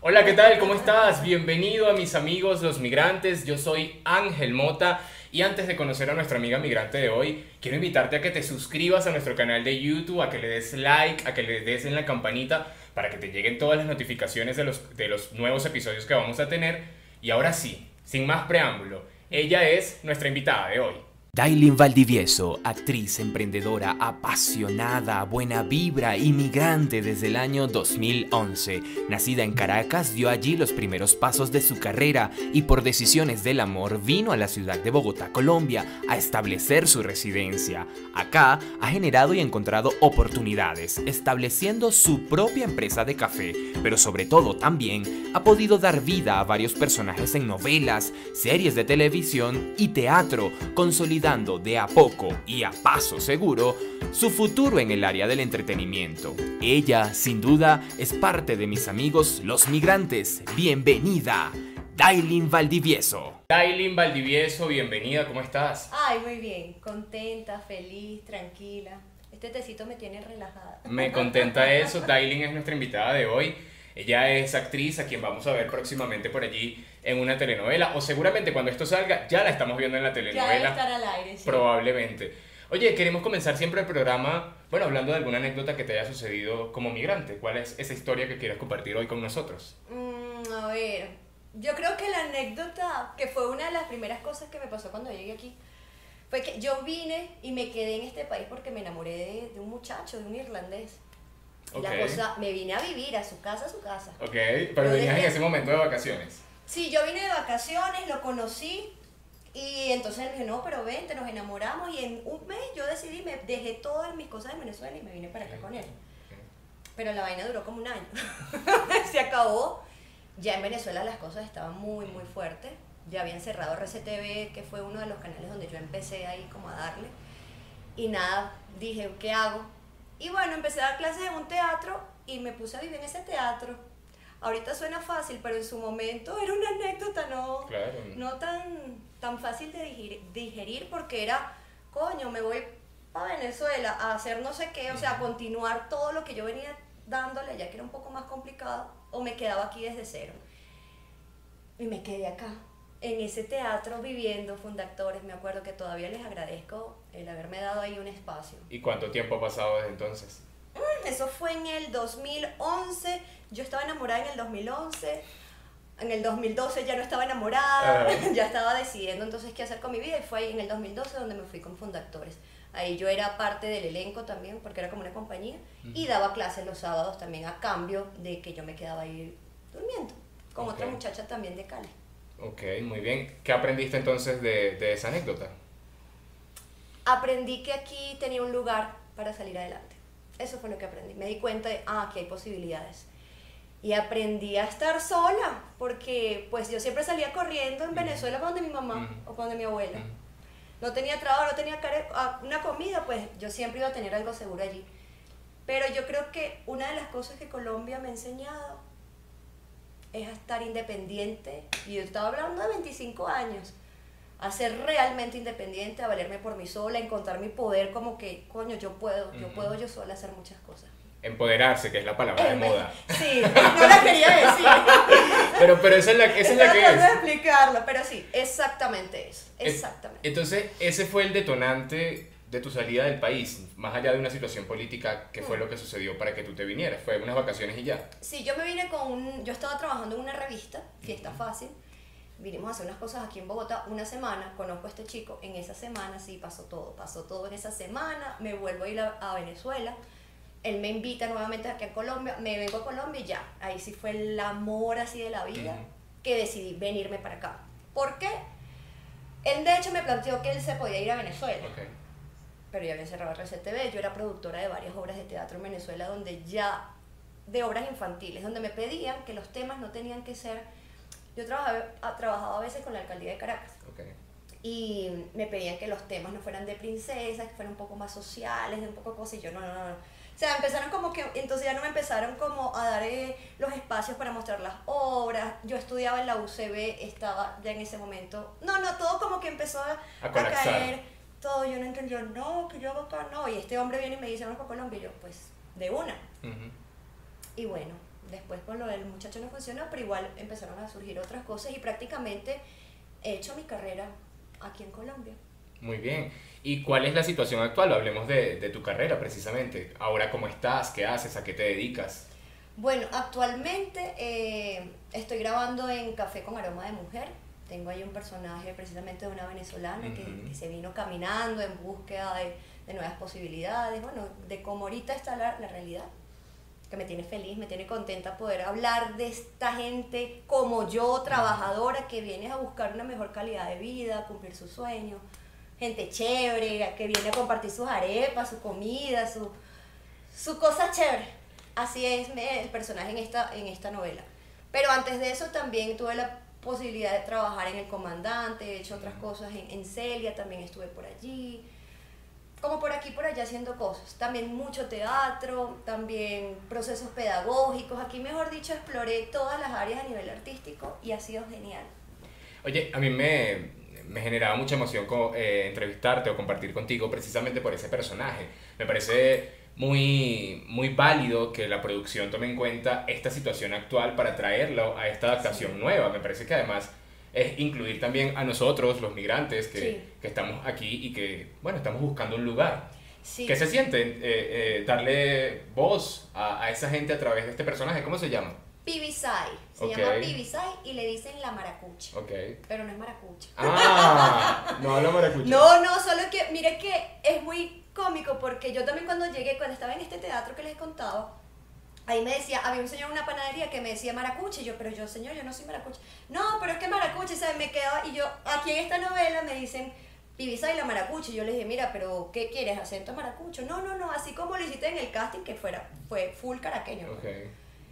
Hola, ¿qué tal? ¿Cómo estás? Bienvenido a mis amigos los migrantes. Yo soy Ángel Mota y antes de conocer a nuestra amiga migrante de hoy, quiero invitarte a que te suscribas a nuestro canal de YouTube, a que le des like, a que le des en la campanita para que te lleguen todas las notificaciones de los, de los nuevos episodios que vamos a tener. Y ahora sí, sin más preámbulo, ella es nuestra invitada de hoy. Dailin Valdivieso, actriz, emprendedora, apasionada, buena vibra, inmigrante desde el año 2011. Nacida en Caracas, dio allí los primeros pasos de su carrera y por decisiones del amor vino a la ciudad de Bogotá, Colombia, a establecer su residencia. Acá ha generado y encontrado oportunidades, estableciendo su propia empresa de café, pero sobre todo también ha podido dar vida a varios personajes en novelas, series de televisión y teatro, consolidando de a poco y a paso seguro su futuro en el área del entretenimiento. Ella, sin duda, es parte de mis amigos los migrantes. Bienvenida, Dailin Valdivieso. Dailin Valdivieso, bienvenida, ¿cómo estás? Ay, muy bien, contenta, feliz, tranquila. Este tecito me tiene relajada. Me contenta eso, Dailin es nuestra invitada de hoy. Ella es actriz a quien vamos a ver próximamente por allí en una telenovela. O seguramente cuando esto salga ya la estamos viendo en la telenovela. Ya estar al aire, sí. Probablemente. Oye, queremos comenzar siempre el programa, bueno, hablando de alguna anécdota que te haya sucedido como migrante. ¿Cuál es esa historia que quieres compartir hoy con nosotros? Mm, a ver, yo creo que la anécdota, que fue una de las primeras cosas que me pasó cuando llegué aquí, fue que yo vine y me quedé en este país porque me enamoré de, de un muchacho, de un irlandés. La cosa, me vine a vivir a su casa, a su casa. Ok, pero venías en ese momento de vacaciones. Sí, yo vine de vacaciones, lo conocí y entonces le dije, no, pero vente, nos enamoramos y en un mes yo decidí, me dejé todas mis cosas en Venezuela y me vine para acá con él. Pero la vaina duró como un año. Se acabó. Ya en Venezuela las cosas estaban muy, muy fuertes. Ya habían cerrado RCTV, que fue uno de los canales donde yo empecé ahí como a darle. Y nada, dije, ¿qué hago? Y bueno, empecé a dar clases en un teatro y me puse a vivir en ese teatro. Ahorita suena fácil, pero en su momento era una anécdota no, Claro. no tan, tan fácil de digerir, digerir porque era, coño, me voy para Venezuela a hacer no sé qué, o sea, a continuar todo lo que yo venía dándole, ya que era un poco más complicado, o me quedaba aquí desde cero. Y me quedé acá, en ese teatro, viviendo fundactores. Me acuerdo que todavía les agradezco el haberme dado ahí un espacio. ¿Y cuánto tiempo ha pasado desde entonces? Eso fue en el 2011. Yo estaba enamorada en el 2011. En el 2012 ya no estaba enamorada, Ah. ya estaba decidiendo entonces qué hacer con mi vida y fue ahí en el 2012 donde me fui con Fundactores. Ahí yo era parte del elenco también porque era como una compañía y daba clases los sábados también a cambio de que yo me quedaba ahí durmiendo con otra Ok. muchacha también de Cali. Ok, muy bien. ¿Qué aprendiste entonces de, de esa anécdota? aprendí que aquí tenía un lugar para salir adelante. Eso fue lo que aprendí. Me di cuenta de, ah, aquí hay posibilidades. Y aprendí a estar sola, porque pues yo siempre salía corriendo en Venezuela para donde mi mamá Ujú. o para donde mi abuela. No tenía trabajo, no tenía ah, una comida, pues yo siempre iba a tener algo seguro allí. Pero yo creo que una de las cosas que Colombia me ha enseñado es a estar independiente. Y yo estaba hablando de 25 años. A ser realmente independiente, a valerme por mí sola, a encontrar mi poder como que, coño, yo puedo, yo puedo yo sola hacer muchas cosas. Empoderarse, que es la palabra de En moda. Sí, no la quería decir. Pero, pero esa es la, esa es la que tratando de es. explicarlo, pero sí, exactamente eso. Es- Exactamente. Entonces, ese fue el detonante de tu salida del país, más allá de una situación política, que fue Mm. lo que sucedió para que tú te vinieras? Fue unas vacaciones y ya. Sí, yo me vine con un... Yo estaba trabajando en una revista, Fiesta Fácil. Vinimos a hacer unas cosas aquí en Bogotá una semana, conozco a este chico, en esa semana sí pasó todo, pasó todo en esa semana, me vuelvo a ir a, a Venezuela, él me invita nuevamente aquí a Colombia, me vengo a Colombia y ya, ahí sí fue el amor así de la vida, que decidí venirme para acá. ¿Por qué? Él de hecho me planteó que él se podía ir a Venezuela Ok. Pero ya había cerrado RCTV. Yo era productora de varias obras de teatro en Venezuela, donde ya, de obras infantiles, donde me pedían que los temas no tenían que ser. Yo trabajaba, a- trabajaba a veces con la alcaldía de Caracas Ok. y me pedían que los temas no fueran de princesas, que fueran un poco más sociales, de un poco cosas, y yo no, no, no. no. O sea, empezaron como que, entonces ya no me empezaron como a dar eh, los espacios para mostrar las obras. Yo estudiaba en la UCB, estaba ya en ese momento. No, no, todo como que empezó a, A a caer. Todo, yo no entendía, no, que yo hago acá, no. Y este hombre viene y me dice, vamos para Colombia, y yo, pues, de una. Y bueno, Después con lo del muchacho no funcionó, pero igual empezaron a surgir otras cosas y prácticamente he hecho mi carrera aquí en Colombia. Muy bien. ¿Y cuál es la situación actual? Hablemos de, de tu carrera precisamente. Ahora, ¿cómo estás? ¿Qué haces? ¿A qué te dedicas? Bueno, actualmente eh, estoy grabando en Café con Aroma de Mujer. Tengo ahí un personaje precisamente de una venezolana que, Ujú. que se vino caminando en búsqueda de, de nuevas posibilidades, bueno, de cómo ahorita está la, la realidad, que me tiene feliz, me tiene contenta poder hablar de esta gente como yo, trabajadora, que viene a buscar una mejor calidad de vida, cumplir sus sueños. Gente chévere, que viene a compartir sus arepas, su comida, su, su cosa chévere. Así es el personaje en esta, en esta novela. Pero antes de eso también tuve la posibilidad de trabajar en El Comandante, he hecho otras cosas en, en Celia, también estuve por allí. Como por aquí, por allá haciendo cosas. También mucho teatro, también procesos pedagógicos. Aquí, mejor dicho, exploré todas las áreas a nivel artístico y ha sido genial. Oye, a mí me, me generaba mucha emoción eh, entrevistarte o compartir contigo precisamente por ese personaje. Me parece muy, muy válido que la producción tome en cuenta esta situación actual para traerlo a esta adaptación nueva. Me parece que además es incluir también a nosotros, los migrantes, que, Sí. que estamos aquí y que, bueno, estamos buscando un lugar. Sí. ¿Qué se siente eh, eh, darle voz a, a esa gente a través de este personaje? ¿Cómo se llama? Pibisay. Se llama Pibisay y le dicen la maracucha. Ok. Pero no es maracucha. Ah, no habla maracucha. No, no, solo que, mire que es muy cómico porque yo también cuando llegué, cuando estaba en este teatro que les he contado, ahí me decía, había un señor en una panadería que me decía maracucha, y yo, pero yo, señor, yo no soy maracucha. No, pero es que maracucha, ¿sabes? Me quedaba, y yo, aquí en esta novela me dicen, Pibisa y la maracucha, y yo les dije, mira, pero ¿qué quieres? ¿Acento maracucho? No, no, no, así como lo hiciste en el casting, que fuera, fue full caraqueño.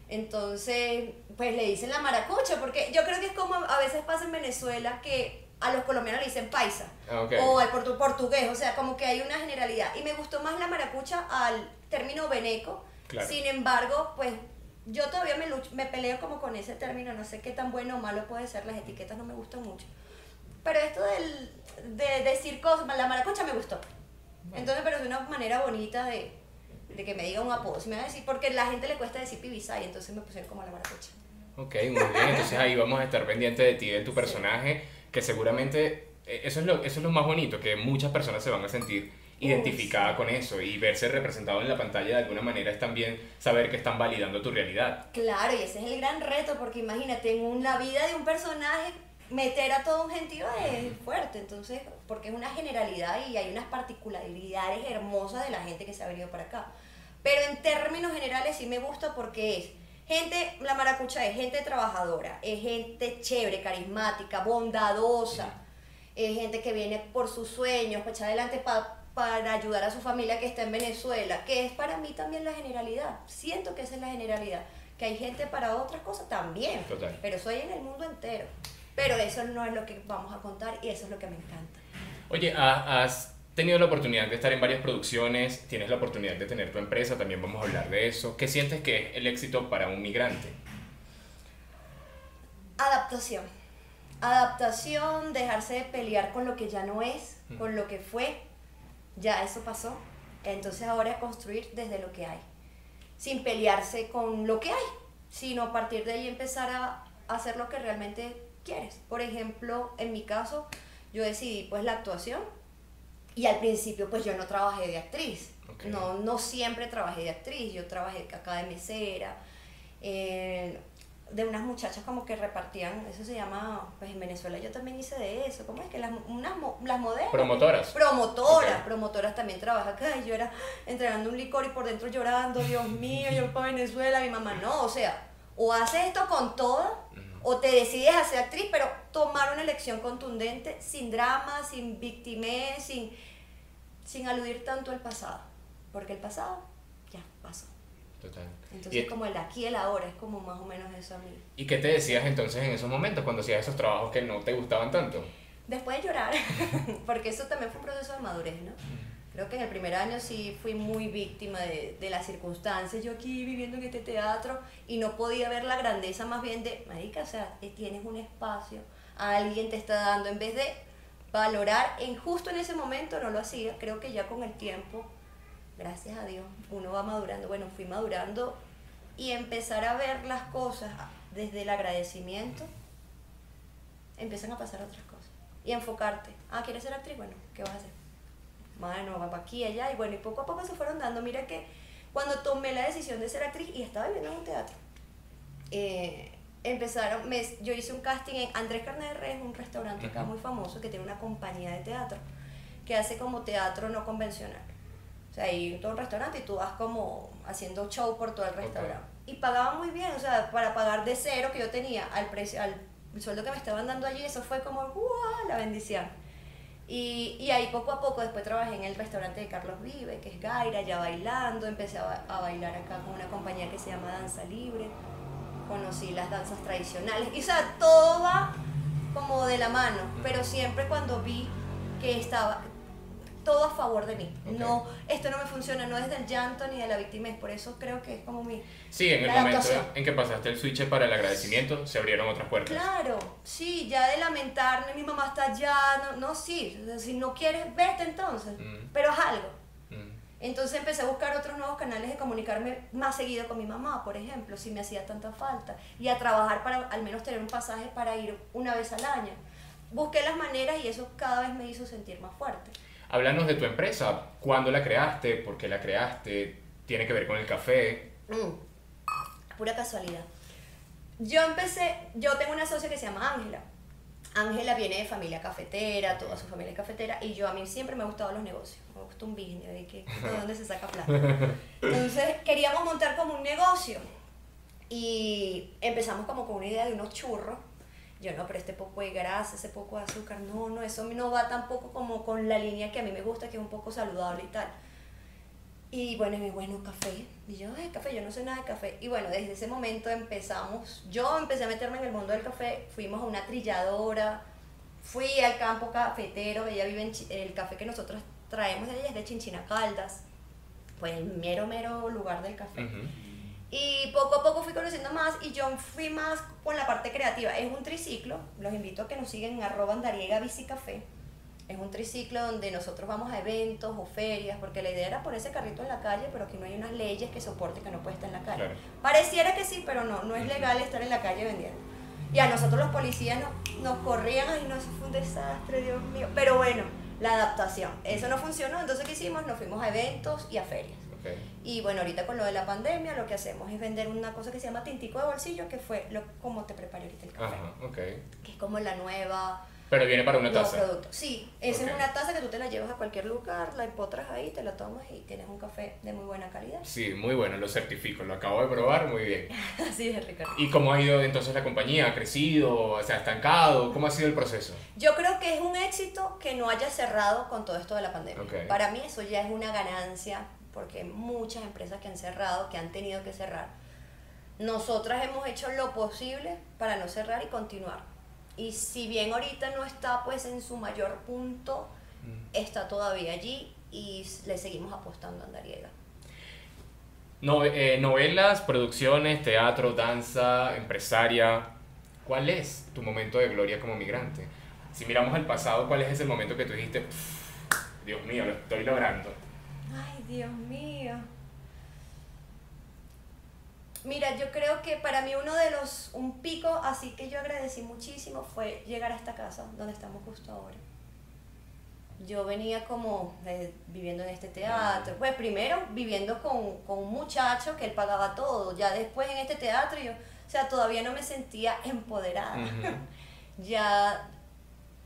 Entonces, pues le dicen la maracucha, porque yo creo que es como a veces pasa en Venezuela que a los colombianos le dicen paisa Ah, o al portu- portugués, o sea, como que hay una generalidad. Y me gustó más la maracucha al término veneco. Claro. Sin embargo, pues yo todavía me, luch- me peleo como con ese término, no sé qué tan bueno o malo puede ser, las etiquetas no me gustan mucho. Pero esto del, de decir cosas, la maracucha me gustó. Entonces me pareció una manera bonita de, de que me diga un apodo. Si me va a decir, porque la gente le cuesta decir pibisay, entonces me pusieron como la maracucha. Ok, muy bien. Entonces ahí vamos a estar pendientes de ti, de tu personaje, que seguramente eh, eso es, lo, eso es lo más bonito, que muchas personas se van a sentir identificadas sí. con eso y verse representado en la pantalla de alguna manera es también saber que están validando tu realidad. Claro, y ese es el gran reto, porque imagínate, en una vida de un personaje, meter a todo un gentío es fuerte, entonces, porque es una generalidad y hay unas particularidades hermosas de la gente que se ha venido para acá. Pero en términos generales sí me gusta porque es gente, la maracucha es gente trabajadora, es gente chévere, carismática, bondadosa, es gente que viene por sus sueños, para echar adelante pa- para ayudar a su familia que está en Venezuela, que es para mí también la generalidad. Siento que esa es la generalidad, que hay gente para otras cosas también, Total. pero soy en el mundo entero. Pero eso no es lo que vamos a contar y eso es lo que me encanta. Oye, ha- has tenido la oportunidad de estar en varias producciones, tienes la oportunidad de tener tu empresa, también vamos a hablar de eso. ¿Qué sientes que es el éxito para un migrante? Adaptación. Adaptación, dejarse de pelear con lo que ya no es, con lo que fue. Ya eso pasó. Entonces ahora es construir desde lo que hay. Sin pelearse con lo que hay, sino a partir de ahí empezar a hacer lo que realmente quieres. Por ejemplo, en mi caso, yo decidí pues la actuación y al principio pues yo no trabajé de actriz. No, no siempre trabajé de actriz, yo trabajé acá de mesera, eh, de unas muchachas como que repartían, eso se llama, pues en Venezuela yo también hice de eso, ¿cómo es que las, unas, las modelos? Promotoras. Promotoras, promotoras también trabaja acá. Y yo era entregando un licor y por dentro llorando, Dios mío, yo para Venezuela, mi mamá no, o sea, o haces esto con todo o te decides a ser actriz, pero tomar una elección contundente, sin drama, sin victimez, sin, sin aludir tanto al pasado, porque el pasado ya pasó. Total. Entonces ¿Y, como el aquí y el ahora es como más o menos eso a mí. ¿Y qué te decías entonces en esos momentos cuando hacías esos trabajos que no te gustaban tanto? Después de llorar, porque eso también fue un proceso de madurez, ¿no? Creo que en el primer año sí fui muy víctima de, de las circunstancias. Yo aquí viviendo en este teatro y no podía ver la grandeza más bien de, marica, o sea, eh, tienes un espacio, alguien te está dando, en vez de valorar, en justo en ese momento no lo hacía. Creo que ya con el tiempo, gracias a Dios, uno va madurando. Bueno, fui madurando y empezar a ver las cosas desde el agradecimiento, empiezan a pasar otras cosas. Y enfocarte. Ah, ¿quieres ser actriz? Bueno, ¿qué vas a hacer? Bueno, va para aquí, allá. Y bueno, y poco a poco se fueron dando. Mira que cuando tomé la decisión de ser actriz y estaba viviendo en un teatro, eh, empezaron, me, yo hice un casting en Andrés Carne de Reyes, un restaurante acá muy famoso que tiene una compañía de teatro que hace como teatro no convencional. O sea, hay todo un restaurante y tú vas como haciendo show por todo el restaurante. Y pagaban muy bien, o sea, para pagar de cero que yo tenía al precio, al sueldo que me estaban dando allí, eso fue como ¡guau! la bendición. Y, y, ahí poco a poco después trabajé en el restaurante de Carlos Vive, que es Gaira, ya bailando, empecé a, a bailar acá con una compañía que se llama Danza Libre, conocí las danzas tradicionales, y todo va como de la mano, pero siempre cuando vi que estaba, todo a favor de mí. No, esto no me funciona, no es del llanto ni de la victimez, por eso creo que es como mi... Sí, en el momento en que pasaste el switch para el agradecimiento, se abrieron otras puertas. Claro, sí, ya de lamentarme, mi mamá está allá, no, no sí, si no quieres, vete entonces, mm. pero haz algo. Mm. Entonces empecé a buscar otros nuevos canales de comunicarme más seguido con mi mamá, por ejemplo, si me hacía tanta falta, y a trabajar para al menos tener un pasaje para ir una vez al año. Busqué las maneras y eso cada vez me hizo sentir más fuerte. Háblanos de tu empresa. ¿Cuándo la creaste? ¿Por qué la creaste? ¿Tiene que ver con el café? Mm, pura casualidad. Yo empecé, yo tengo una socia que se llama Ángela. Ángela viene de familia cafetera, toda su familia cafetera, y yo a mí siempre me han gustado los negocios. Me gusta un business, de, que, de dónde se saca plata. Entonces queríamos montar como un negocio. Y empezamos como con una idea de unos churros yo no, pero este poco de grasa, ese poco de azúcar, no, no, eso no va tampoco como con la línea que a mí me gusta, que es un poco saludable y tal. Y bueno, y bueno, café. Y yo, ay, café, yo no sé nada de café. Y bueno, desde ese momento empezamos, yo empecé a meterme en el mundo del café, fuimos a una trilladora, fui al campo cafetero, ella vive en el café que nosotros traemos de ella es de Chinchina Caldas, pues el mero, mero lugar del café. Y poco a poco fui conociendo más y yo fui más con la parte creativa. Es un triciclo, los invito a que nos sigan en arroba andariega bicicafé. Es un triciclo donde nosotros vamos a eventos o ferias, porque la idea era poner ese carrito en la calle, pero aquí no hay unas leyes que soporten que no puede estar en la calle. Pareciera que sí, pero no, no es legal estar en la calle vendiendo. Y a nosotros los policías nos, nos corrían, y no, eso fue un desastre, Dios mío. Pero bueno, la adaptación, eso no funcionó, entonces ¿qué hicimos? Nos fuimos a eventos y a ferias. Y bueno, ahorita con lo de la pandemia, lo que hacemos es vender una cosa que se llama tintico de bolsillo, que fue lo, como te preparé ahorita el café. Que es como la nueva... Pero viene para una taza. Sí, esa es una taza que tú te la llevas a cualquier lugar, la empotras ahí, te la tomas y tienes un café de muy buena calidad. Sí, muy bueno, lo certifico, lo acabo de probar, muy bien. Así es, Ricardo. ¿Y cómo ha ido entonces la compañía? ¿Ha crecido? ¿Se ha estancado? ¿Cómo ha sido el proceso? Yo creo que es un éxito que no haya cerrado con todo esto de la pandemia. Para mí eso ya es una ganancia porque muchas empresas que han cerrado, que han tenido que cerrar. Nosotras hemos hecho lo posible para no cerrar y continuar. Y si bien ahorita no está pues en su mayor punto, mm. está todavía allí y le seguimos apostando a Andariega. Eh, novelas, producciones, teatro, danza, empresaria. ¿Cuál es tu momento de gloria como migrante? Si miramos al pasado, ¿cuál es ese momento que tú dijiste, Dios mío, lo estoy logrando? Ay, Dios mío. Mira, yo creo que para mí uno de los, un pico así que yo agradecí muchísimo fue llegar a esta casa donde estamos justo ahora. Yo venía como viviendo en este teatro, pues primero viviendo con, con, un muchacho que él pagaba todo, ya después en este teatro yo, o sea, todavía no me sentía empoderada. ya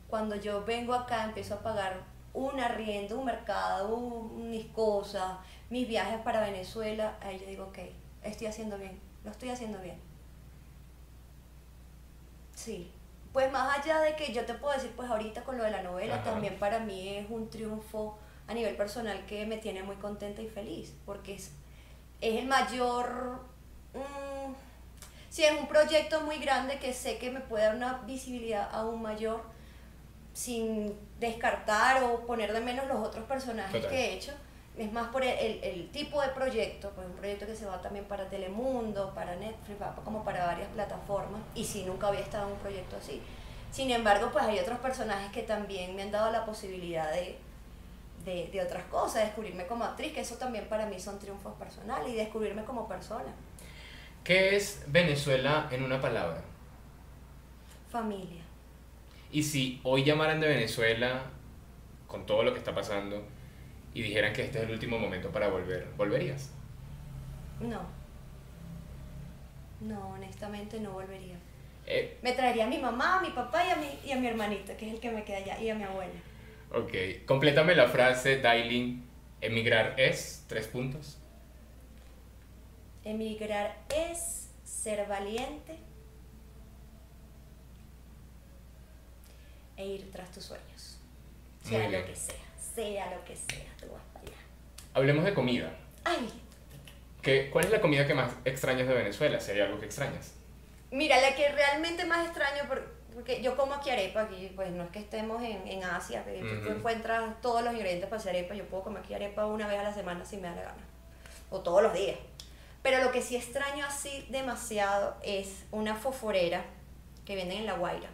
cuando yo vengo acá empiezo a pagar un arriendo, un mercado, mis cosas, mis viajes para Venezuela, ahí yo digo, ok, estoy haciendo bien, lo estoy haciendo bien. Sí, pues más allá de que yo te puedo decir, pues ahorita con lo de la novela, también para mí es un triunfo a nivel personal que me tiene muy contenta y feliz, porque es, es el mayor... Mm, sí, es un proyecto muy grande que sé que me puede dar una visibilidad aún mayor sin descartar o poner de menos los otros personajes que he hecho. Es más por el, el, tipo de proyecto, pues un proyecto que se va también para Telemundo, para Netflix, como para varias plataformas, y si nunca había estado en un proyecto así. Sin embargo, pues hay otros personajes que también me han dado la posibilidad de, de, de otras cosas, descubrirme como actriz, que eso también para mí son triunfos personales, y descubrirme como persona. ¿Qué es Venezuela en una palabra? Familia. Y si hoy llamaran de Venezuela, con todo lo que está pasando, y dijeran que este es el último momento para volver, ¿volverías? No. No, honestamente no volvería. Eh, Me traería a mi mamá, a mi papá y a mi, y a mi hermanito, que es el que me queda allá, y a mi abuela. ok, complétame la frase, Dailin, emigrar es, tres puntos. Emigrar es ser valiente e ir tras tus sueños. Sea Muy bien. lo que sea, sea lo que sea, tú vas para allá. Hablemos de comida. Ay, ¿Qué, ¿Cuál es la comida que más extrañas de Venezuela? Si hay algo que extrañas. mira, la que realmente más extraño, por- porque yo como aquí arepa, aquí pues no es que estemos en, en Asia, que tú Ujú. encuentras todos los ingredientes para hacer arepa, yo puedo comer aquí arepa una vez a la semana si me da la gana, o todos los días. Pero lo que sí extraño así demasiado es una foforera que venden en La Guaira.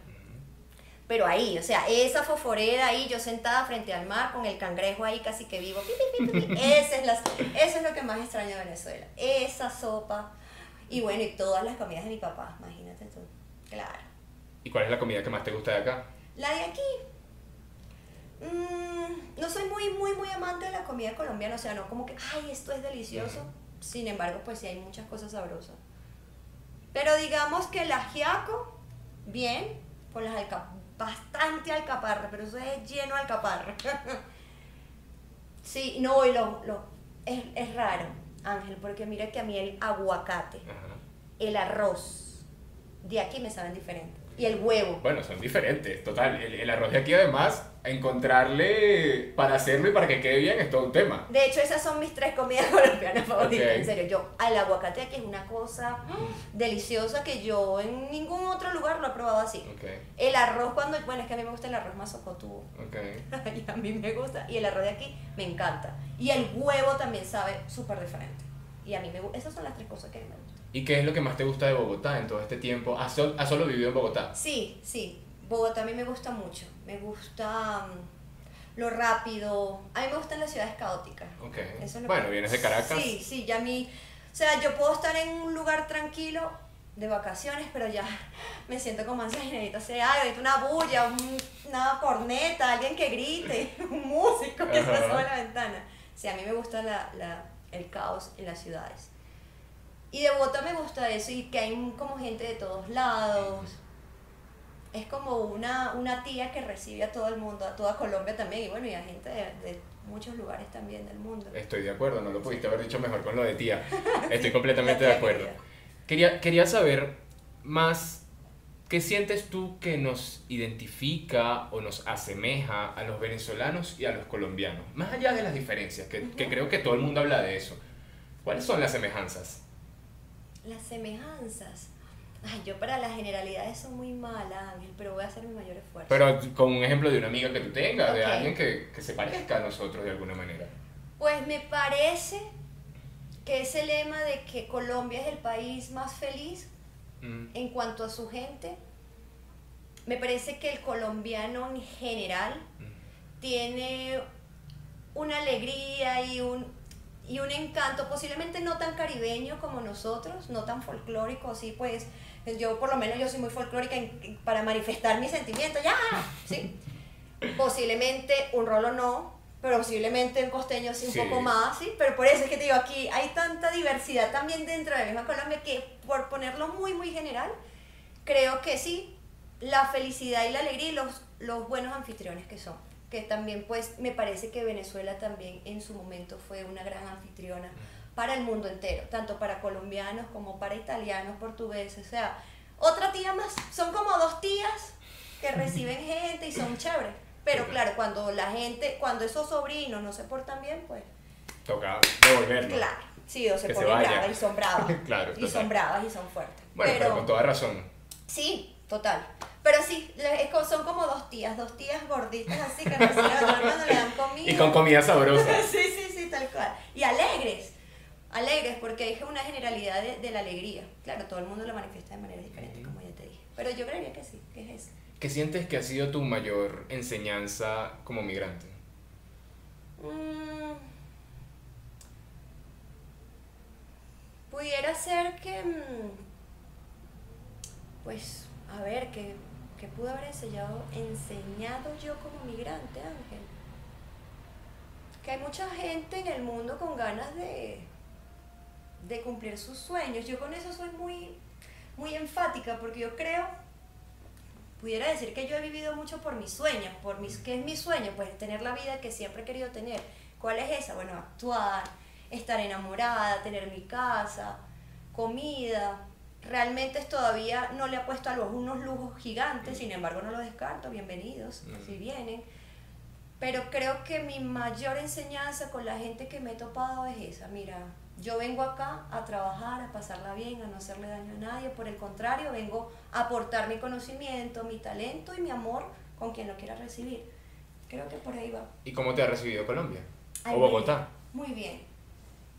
Pero ahí, o sea, esa foforera ahí, yo sentada frente al mar con el cangrejo ahí casi que vivo. pi, pi, pi, pi, pi. Esa es las, eso es lo que más extraño de Venezuela. Esa sopa. Y bueno, y todas las comidas de mi papá, imagínate tú. Claro. ¿Y cuál es la comida que más te gusta de acá? La de aquí. mm, no soy muy, muy, muy amante de la comida colombiana. O sea, no como que, ay, esto es delicioso. Sin embargo, pues sí hay muchas cosas sabrosas. Pero digamos que el ajiaco, bien, con las alca bastante alcaparra, pero eso es lleno de alcaparra. sí, no, y lo, lo, es, es raro, Ángel, porque mira que a mí el aguacate, Ajá. el arroz, de aquí me saben diferente. Y el huevo. Bueno, son diferentes, total. El, el arroz de aquí además, encontrarle para hacerlo y para que quede bien es todo un tema. De hecho, esas son mis tres comidas colombianas favoritas, Ok. en serio. Yo, al aguacate aquí es una cosa deliciosa que yo en ningún otro lugar lo he probado así. Ok, El arroz cuando, bueno, es que a mí me gusta el arroz más socotudo. ok. y a mí me gusta. Y el arroz de aquí me encanta. Y el huevo también sabe súper diferente. Y a mí me gusta. Esas son las tres cosas que me gustan. ¿Y qué es lo que más te gusta de Bogotá en todo este tiempo? ¿Has, sol- has solo vivido en Bogotá? Sí, sí. Bogotá a mí me gusta mucho. Me gusta mm, lo rápido. A mí me gustan las ciudades caóticas. Ok. Eso es lo Bueno, que- vienes de Caracas. Sí, sí, ya a mí, o sea, yo puedo estar en un lugar tranquilo de vacaciones, pero ya me siento como ansiosa y necesito hacer algo, una bulla, un- una corneta, alguien que grite, un músico que se Ajá. asome a la ventana. Sea, a mí me gusta la, la- el caos en las ciudades. Y de Bogotá me gusta eso y que hay como gente de todos lados. Es como una, una tía que recibe a todo el mundo, a toda Colombia también, y bueno, y a gente de, de muchos lugares también del mundo. Estoy de acuerdo, no lo pudiste haber dicho mejor con lo de tía. Estoy completamente de acuerdo. Quería, quería saber más, ¿qué sientes tú que nos identifica o nos asemeja a los venezolanos y a los colombianos? Más allá de las diferencias, que, que creo que todo el mundo habla de eso. ¿Cuáles son las semejanzas? Las semejanzas. Ay, yo para las generalidades soy muy mala, Ángel, pero voy a hacer mi mayor esfuerzo. Pero con un ejemplo de una amiga que tú tengas, de alguien que, que se parezca a nosotros de alguna manera. Pues me parece que ese lema de que Colombia es el país más feliz Mm, en cuanto a su gente, me parece que el colombiano en general mm. tiene una alegría y un, y un encanto, posiblemente no tan caribeño como nosotros, no tan folclórico, así pues, yo por lo menos yo soy muy folclórica en- para manifestar mis sentimientos, ya, ¿sí? Posiblemente un rolo no, pero posiblemente un costeño sí un Sí. poco más, ¿sí? Pero por eso es que te digo, aquí hay tanta diversidad también dentro de la misma Colombia que por ponerlo muy, muy general, creo que sí, la felicidad y la alegría y los, los buenos anfitriones que son. Que también, pues, me parece que Venezuela también en su momento fue una gran anfitriona para el mundo entero, tanto para colombianos como para italianos, portugueses, o sea, otra tía más. Son como dos tías que reciben gente y son chéveres. Pero claro, cuando la gente, cuando esos sobrinos no se portan bien, pues, Toca devolverlo. claro, sí, o se Que ponen bravas y son bravas. Claro, y total. son bravas y son fuertes. Bueno, pero, con toda razón. Sí, total. Pero sí, le- es co- son como dos tías, dos tías gorditas así que reciben a todo el mundo, le dan comida. Y con comida sabrosa. sí, sí, sí, tal cual. Y alegres, alegres, porque es una generalidad de, de la alegría. Claro, todo el mundo lo manifiesta de manera diferente, como ya te dije. Pero yo creería que sí, que es eso. ¿Qué sientes que ha sido tu mayor enseñanza como migrante? Mm. Pudiera ser que, mm, pues, a ver, que, que pude haber enseñado, enseñado yo como migrante, Ángel. Que hay mucha gente en el mundo con ganas de, de cumplir sus sueños. Yo con eso soy muy, muy enfática porque yo creo, pudiera decir que yo he vivido mucho por mis sueños, por mis, ¿qué es mi sueño? Pues tener la vida que siempre he querido tener. ¿Cuál es esa? Bueno, actuar, estar enamorada, tener mi casa, comida. Realmente todavía no le ha puesto a los unos lujos gigantes, sin embargo no los descarto, bienvenidos, Mm. si vienen. Pero creo que mi mayor enseñanza con la gente que me he topado es esa. Mira, yo vengo acá a trabajar, a pasarla bien, a no hacerle daño a nadie. Por el contrario, vengo a aportar mi conocimiento, mi talento y mi amor con quien lo quiera recibir. Creo que por ahí va. ¿Y cómo te ha recibido Colombia? Ay, ¿O muy Bogotá? bien, Muy bien.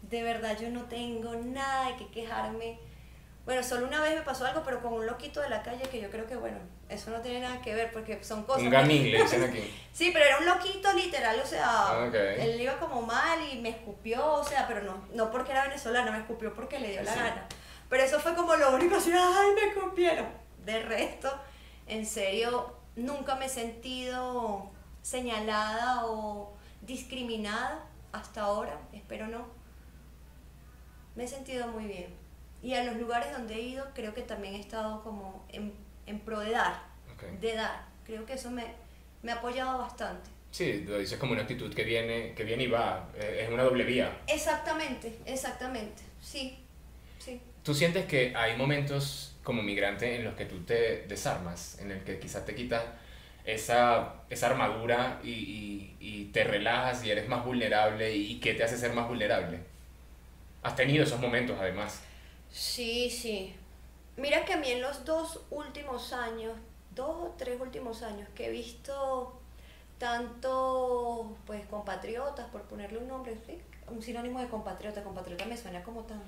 De verdad, yo no tengo nada de que quejarme. Bueno, solo una vez me pasó algo, pero con un loquito de la calle que yo creo que, bueno, eso no tiene nada que ver porque son cosas. Un gamín, le dicen aquí. Sí, pero era un loquito literal, o sea, Ah, ok. él iba como mal y me escupió, o sea, pero no, no porque era venezolano, me escupió porque le dio la Sí. gana. Pero eso fue como lo único, así, ay, me escupieron. De resto, en serio, nunca me he sentido señalada o discriminada hasta ahora, espero no. Me he sentido muy bien. Y a los lugares donde he ido, creo que también he estado como en, en pro de dar, Ok. de dar. Creo que eso me, me ha apoyado bastante. Sí, lo dices como una actitud que viene, que viene y va. eh, Es una doble vía. Exactamente, exactamente. Sí, sí. ¿Tú sientes que hay momentos como migrante en los que tú te desarmas, en el que quizás te quitas esa, esa armadura y, y- y te relajas y eres más vulnerable y qué te hace ser más vulnerable? Has tenido esos momentos además. Sí, sí. Mira que a mí en los dos últimos años, dos o tres últimos años, que he visto tanto, pues, compatriotas, por ponerle un nombre, ¿sí? un sinónimo de compatriota, compatriota me suena como tan,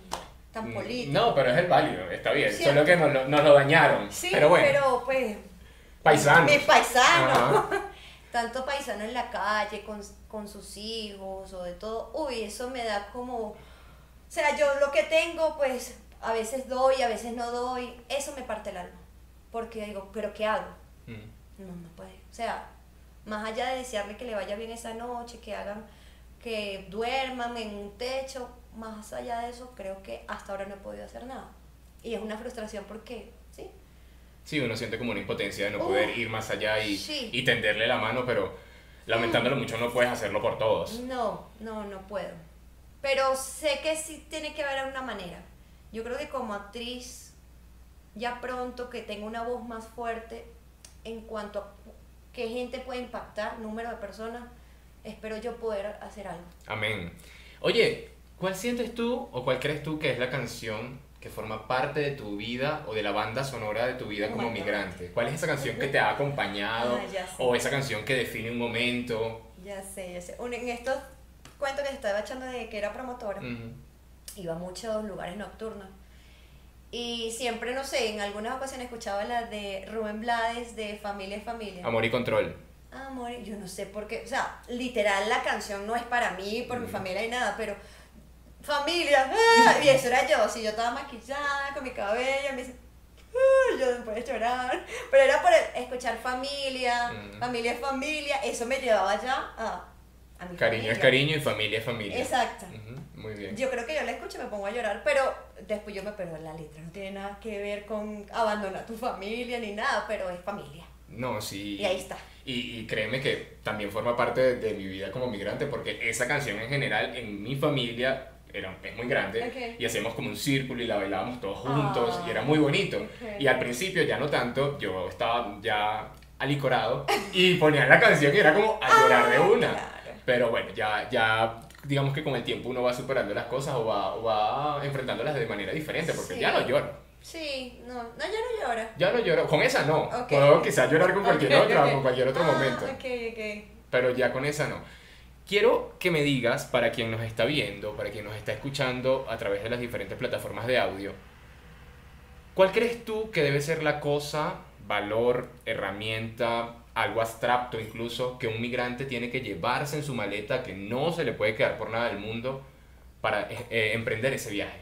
tan Mm, político. No, pero es el válido, está bien. Cierto. Solo que nos, lo- nos lo dañaron. Sí, pero bueno, pero pues paisanos. mis paisanos. Tanto paisano en la calle, con, con sus hijos o de todo. Uy, eso me da como... O sea, yo lo que tengo, pues a veces doy, a veces no doy. Eso me parte el alma. Porque digo, ¿pero qué hago? Mm. No, no puede. O sea, más allá de desearle que le vaya bien esa noche, que hagan, que duerman en un techo, más allá de eso, creo que hasta ahora no he podido hacer nada. Y es una frustración porque, ¿sí? Sí, uno siente como una impotencia de no Uf, poder ir más allá y, sí. y tenderle la mano, pero lamentándolo mucho no puedes hacerlo por todos. No, no, no puedo. Pero sé que sí tiene que haber una manera. Yo creo que como actriz, ya pronto que tengo una voz más fuerte en cuanto a qué gente puede impactar, número de personas, espero yo poder hacer algo. Amén. Oye, ¿cuál sientes tú o cuál crees tú que es la canción que forma parte de tu vida o de la banda sonora de tu vida Oh como migrante? ¿Cuál es esa canción que te ha acompañado Ah, ya sé. o esa canción que define un momento? Ya sé, ya sé. En estos cuentos que se estaba echando de que era promotora, Ujú. Iba a muchos lugares nocturnos. Y siempre, no sé, en algunas ocasiones escuchaba la de Rubén Blades de Familia es Familia. Amor y control. Amor, yo no sé por qué, o sea, literal la canción no es para mí, por mi Mm. familia y nada, pero familia, ¡ah! y eso era yo, si yo estaba maquillada con mi cabello, me dice, ¡ah! yo después de llorar, pero era por escuchar familia, Mm. familia es familia, eso me llevaba ya a, a mi Cariño familia. es cariño y familia es familia. Exacto. Muy bien. Yo creo que yo la escucho y me pongo a llorar, pero después yo me perdón la letra, no tiene nada que ver con abandonar tu familia ni nada, pero es familia. No, sí. Y ahí está. Y, y créeme que también forma parte de, de mi vida como migrante, porque esa canción en general en mi familia era, es muy grande y hacíamos como un círculo y la bailábamos todos juntos Ah, y era muy bonito. Y al principio ya no tanto, yo estaba ya alicorado y ponían la canción y era como a llorar de una. Pero bueno, ya, ya digamos que con el tiempo uno va superando las cosas o va, o va enfrentándolas de manera diferente, porque Sí. ya no lloro. Sí, no, no, ya no llora. Ya no lloro, con esa no. Ok. Puedo quizás llorar con cualquier otra con cualquier otro Ah, momento. Ok, ok. pero ya con esa no. Quiero que me digas, para quien nos está viendo, para quien nos está escuchando a través de las diferentes plataformas de audio, ¿cuál crees tú que debe ser la cosa, valor, herramienta, algo abstracto incluso, que un migrante tiene que llevarse en su maleta, que no se le puede quedar por nada del mundo para eh, eh, emprender ese viaje?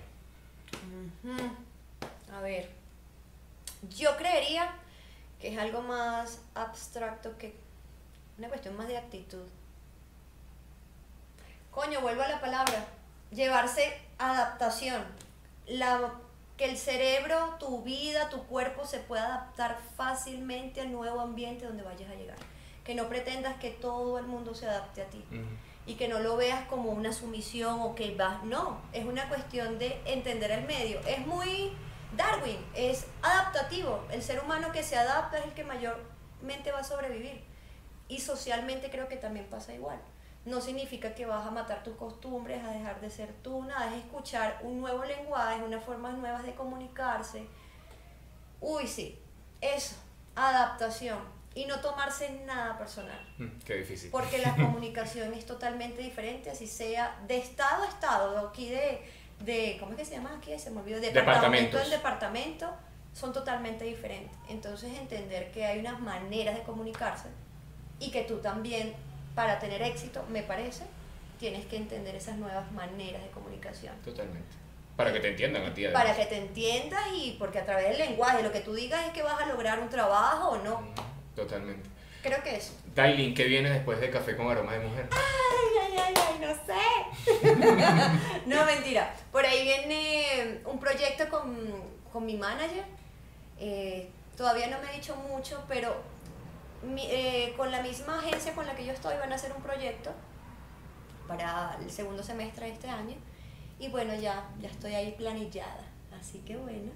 A ver, yo creería que es algo más abstracto que una cuestión más de actitud. Coño, vuelvo a la palabra. Llevarse adaptación. La, que el cerebro, tu vida, tu cuerpo se pueda adaptar fácilmente al nuevo ambiente donde vayas a llegar. Que no pretendas que todo el mundo se adapte a ti y que no lo veas como una sumisión o que vas, no, es una cuestión de entender el medio. Es muy Darwin, es adaptativo. El ser humano que se adapta es el que mayormente va a sobrevivir. Y socialmente creo que también pasa igual. No significa que vas a matar tus costumbres, a dejar de ser tú, nada, es escuchar un nuevo lenguaje, unas formas nuevas de comunicarse. Uy, sí, eso, adaptación. Y no tomarse nada personal Mm, Qué difícil. porque la comunicación es totalmente diferente, así sea de estado a estado, de aquí de, de ¿cómo es que se llama aquí? Se me olvidó, de departamento en departamento, son totalmente diferentes. Entonces entender que hay unas maneras de comunicarse y que tú también, para tener éxito, me parece, tienes que entender esas nuevas maneras de comunicación. Totalmente. Para que te entiendan a ti. además. Para que te entiendas y porque a través del lenguaje lo que tú digas es que vas a lograr un trabajo o no. Mm, Totalmente. Creo que eso. Dailin, ¿qué viene después de Café con Aroma de Mujer? Ay, ay, ay, ay, no sé. no, mentira. Por ahí viene un proyecto con, con mi manager. Eh, todavía no me ha dicho mucho, pero eh, con la misma agencia con la que yo estoy van a hacer un proyecto para el segundo semestre de este año. Y bueno, ya, ya estoy ahí planillada. Así que bueno,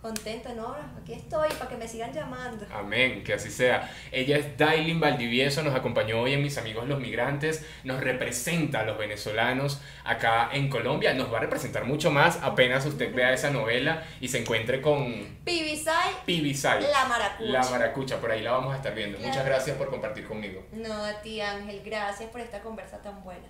contenta, ¿no? Aquí estoy para que me sigan llamando. Amén, que así sea. Ella es Dailin Valdivieso, nos acompañó hoy en Mis Amigos los Migrantes, nos representa a los venezolanos acá en Colombia, nos va a representar mucho más apenas usted vea esa novela y se encuentre con Pibisay, Pibisay. La Maracucha. La Maracucha, por ahí la vamos a estar viendo. Muchas gracias por compartir conmigo. No, a ti Ángel, gracias por esta conversa tan buena.